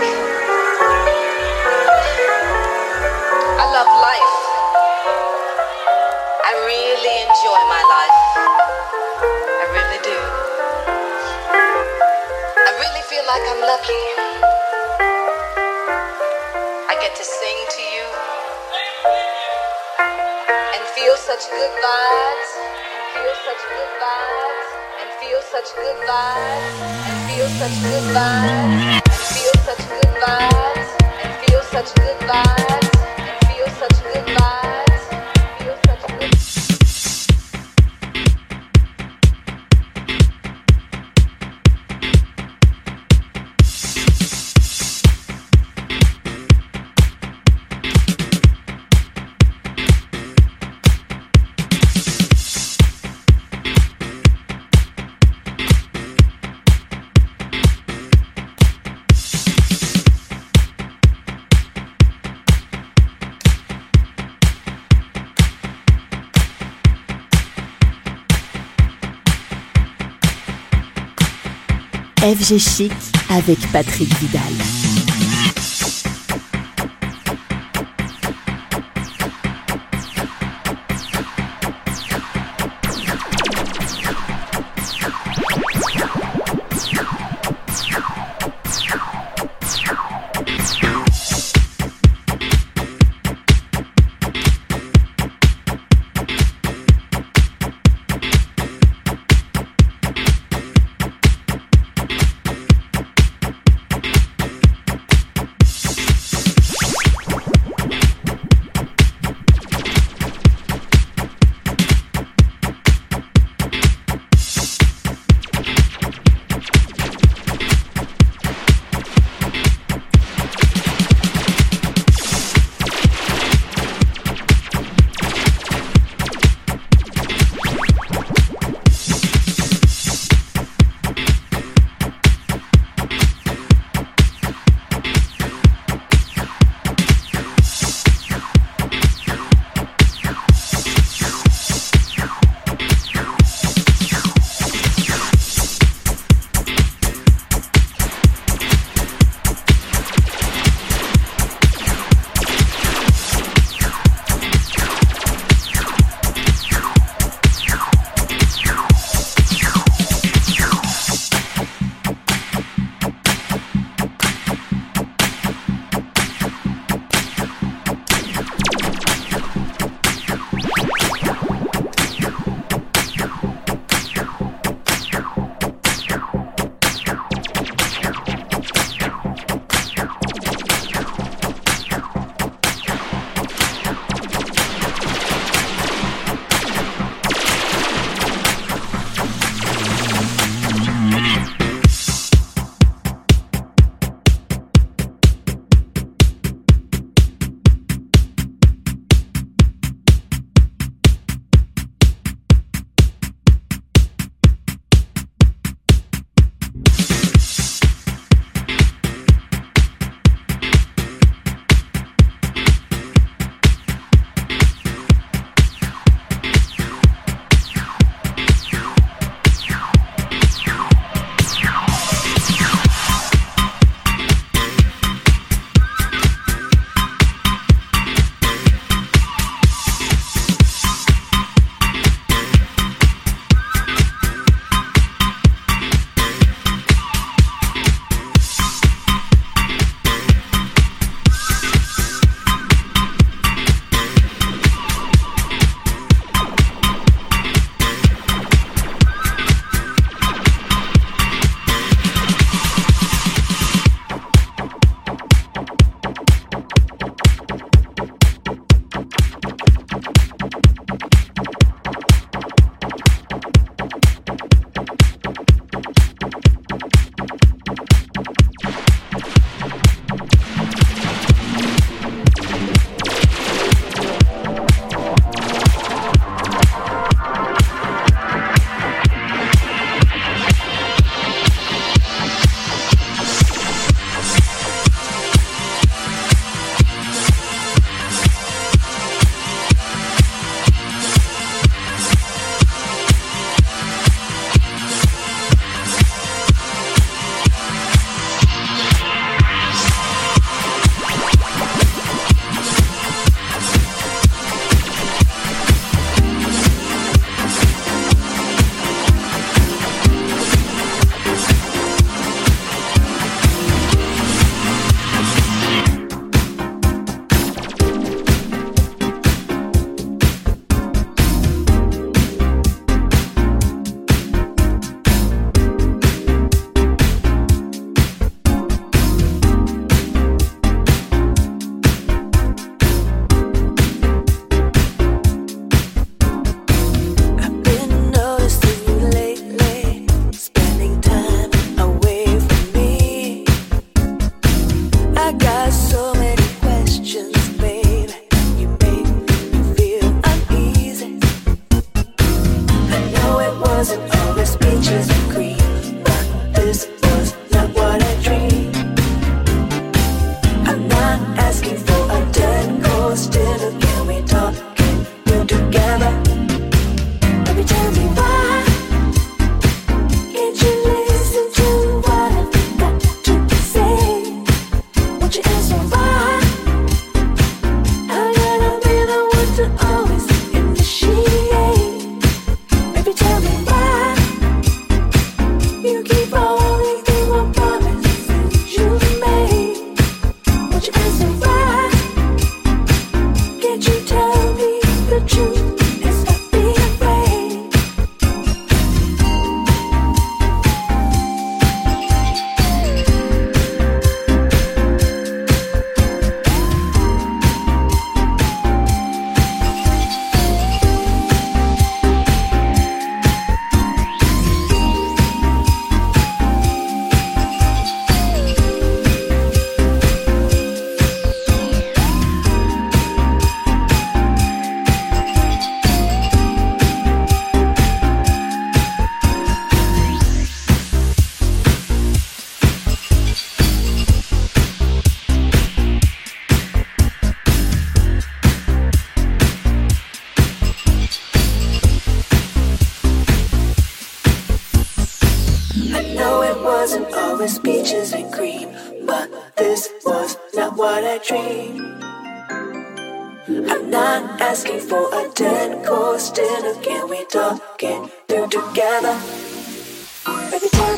I love life. I really enjoy my life. I really do. I really feel like I'm lucky. I get to sing to you and feel such good vibes and feel such good vibes and feel such good vibes and feel such good vibes such good vibes. And feel such good vibes. And feel such good vibes FG Chic avec Patrick Vidal. It through together? Baby, tell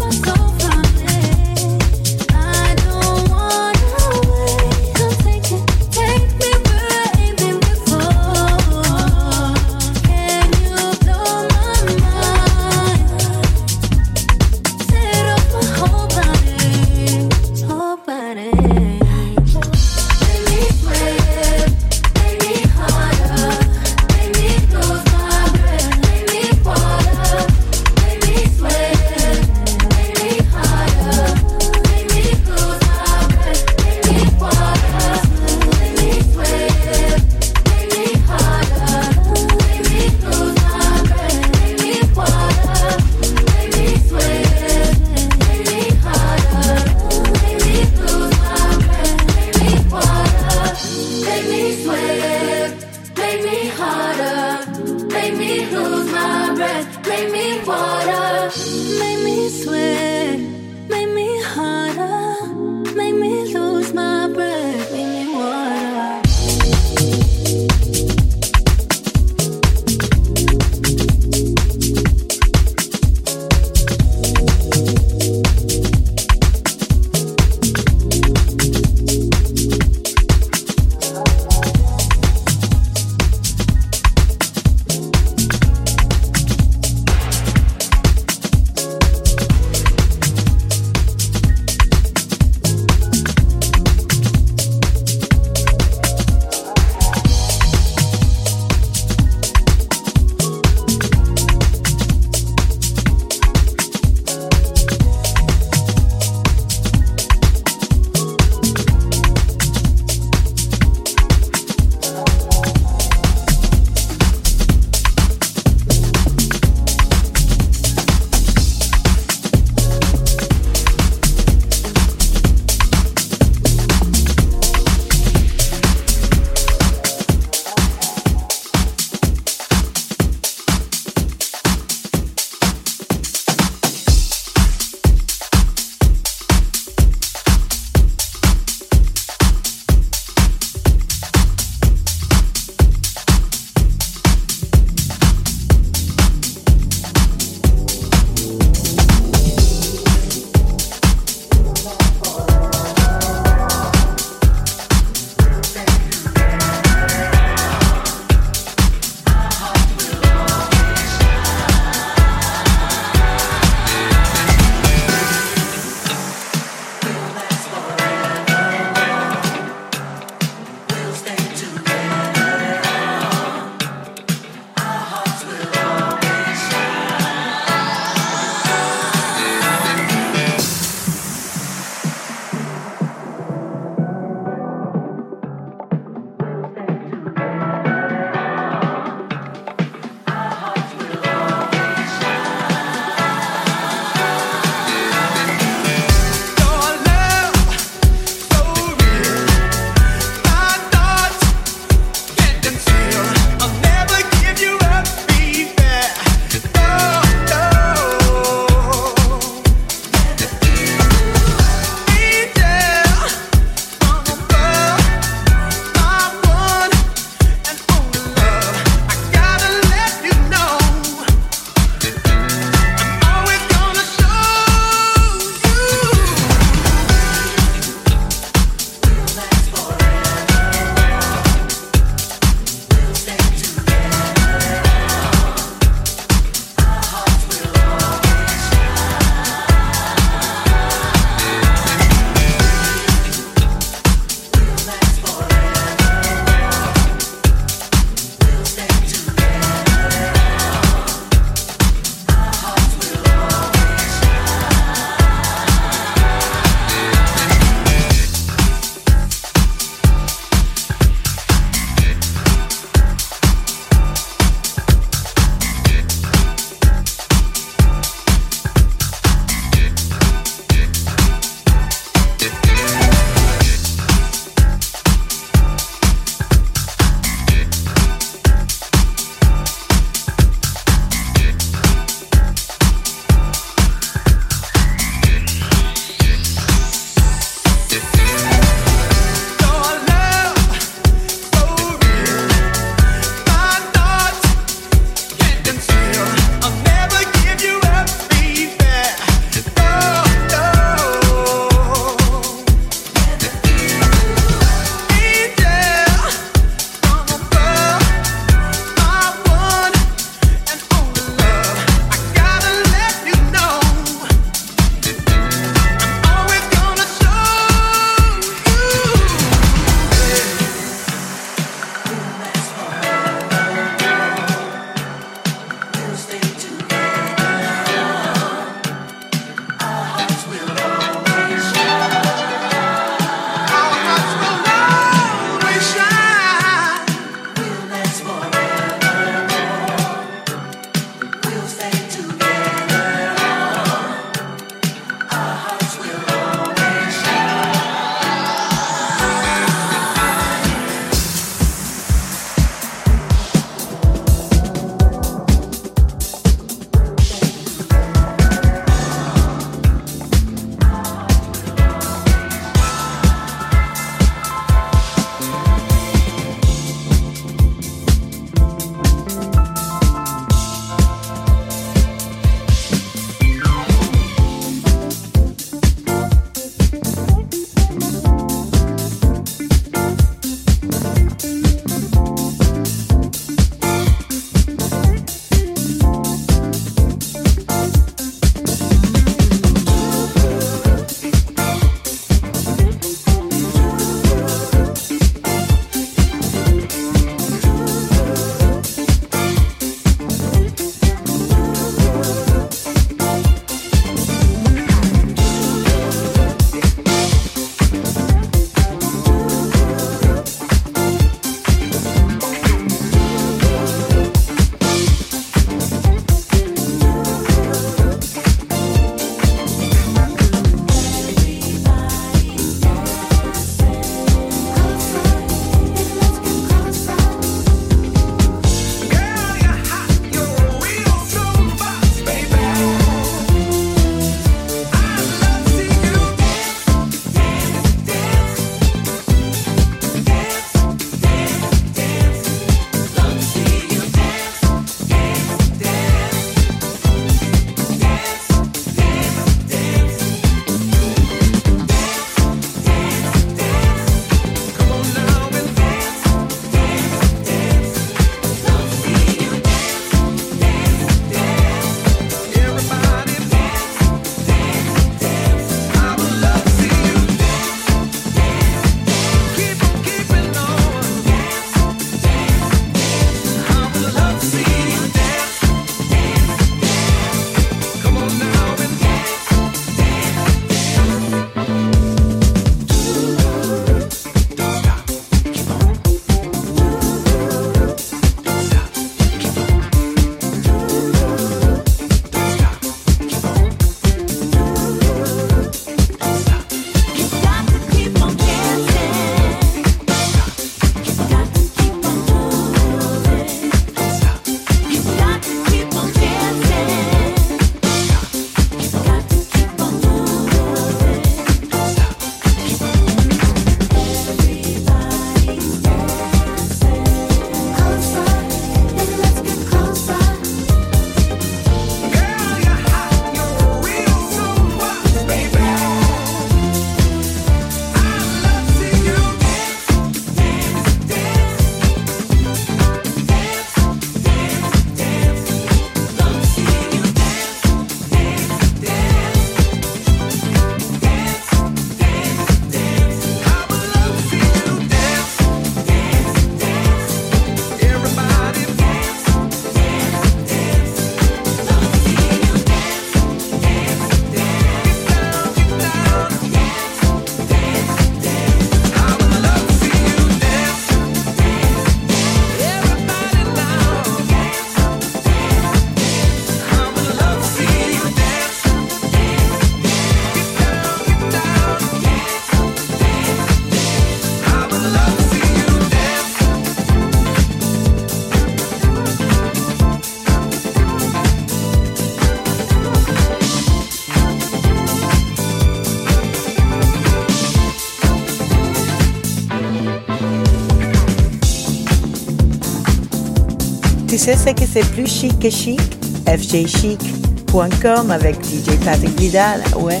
Tu sais ce que c'est plus chic que chic? fjchic.com avec DJ Patrick Vidal, ouais.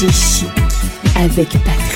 G avec Patrick.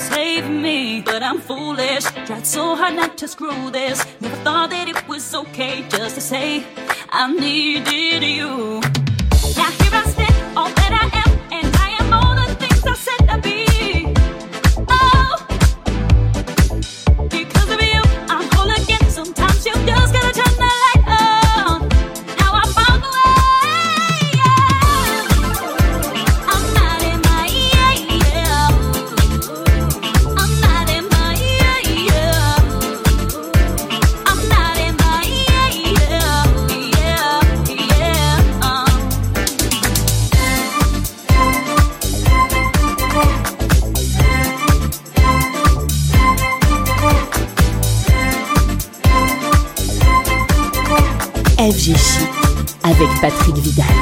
save me, but I'm foolish. Tried so hard not to screw this. Never thought that it was okay just to say I needed you. vieillit avec Patrick Vidal.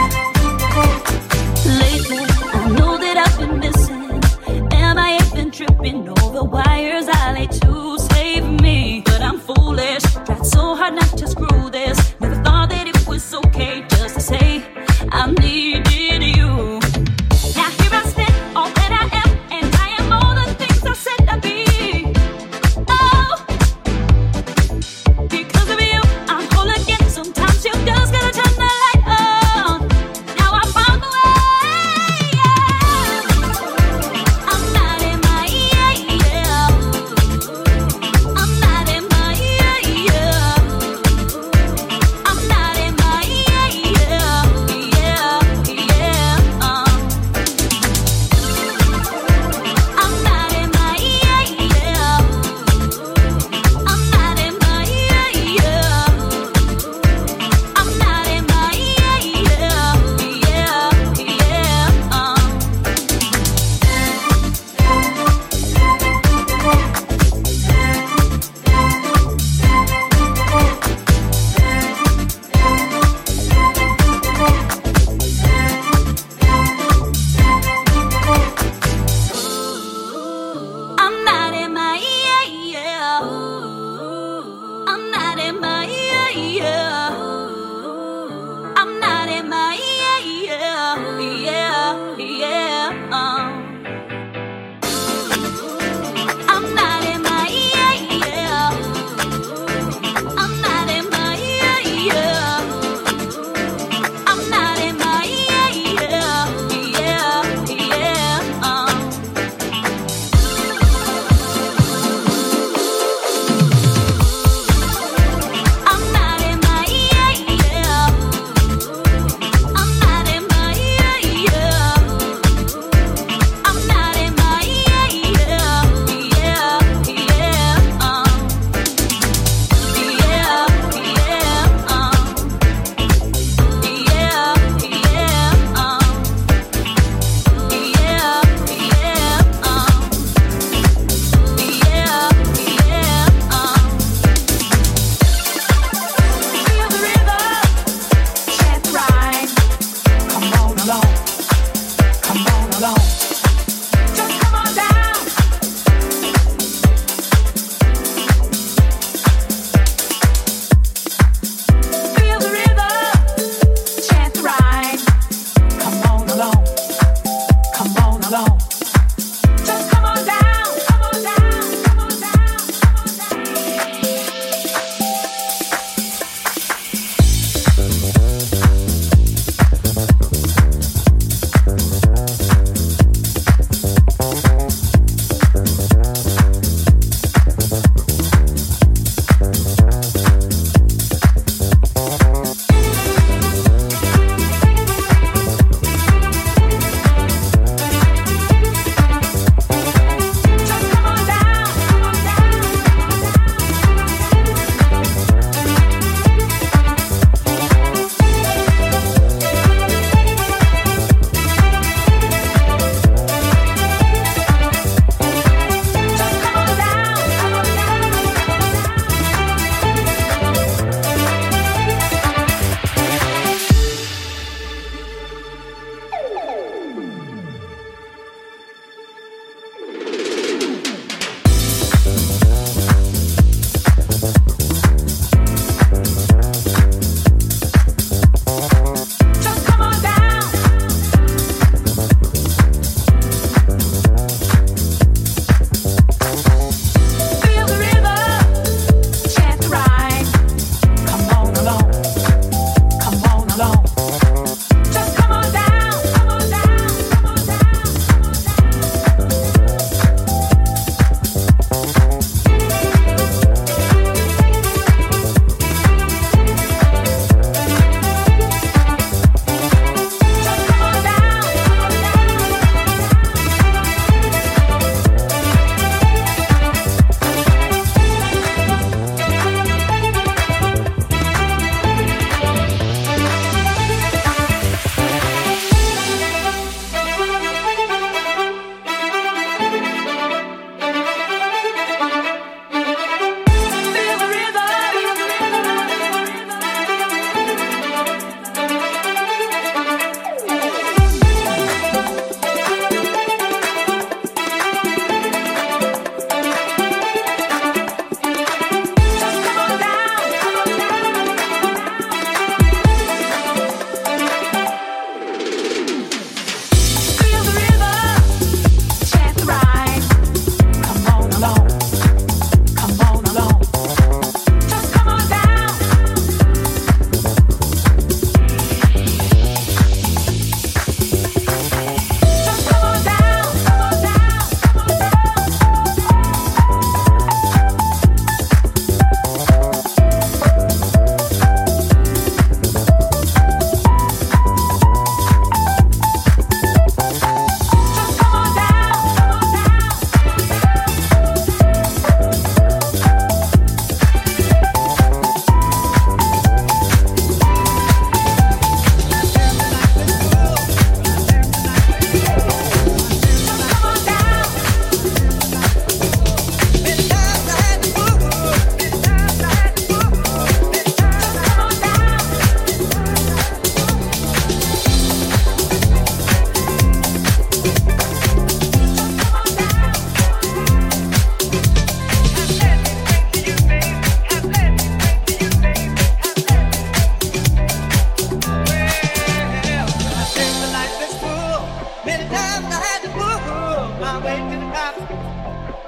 my way to the top.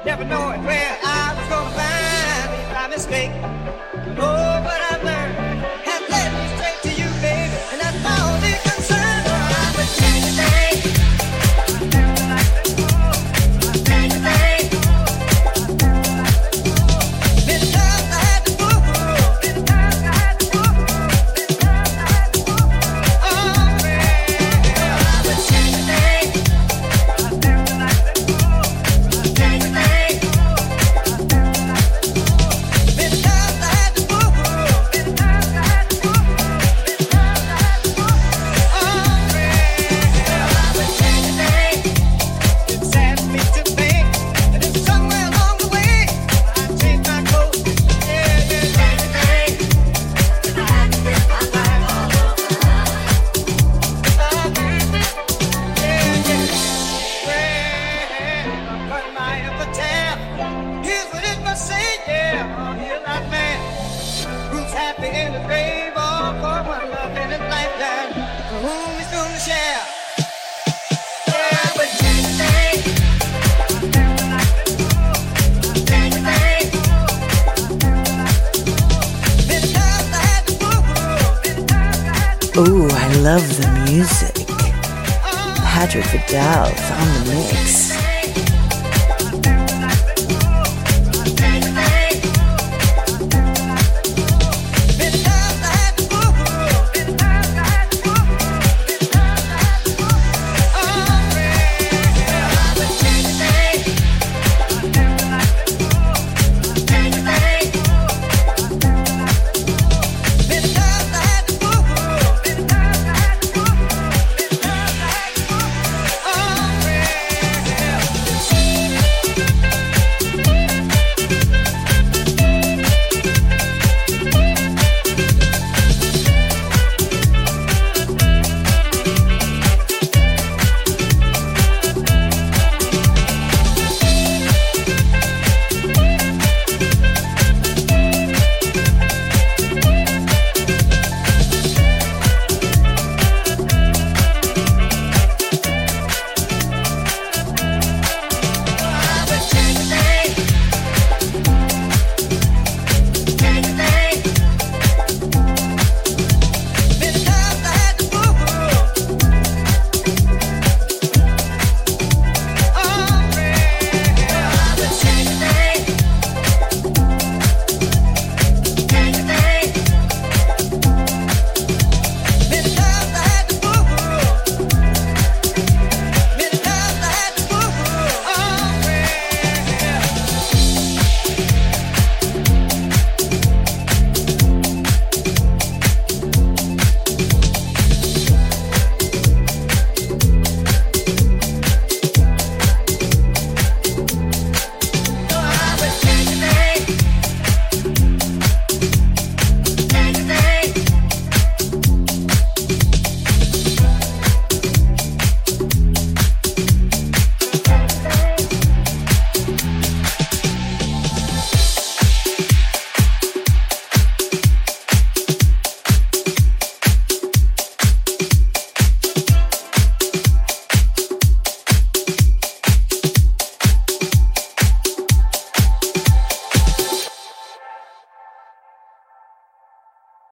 Never knowing where I was gonna find me by mistake. Oh, but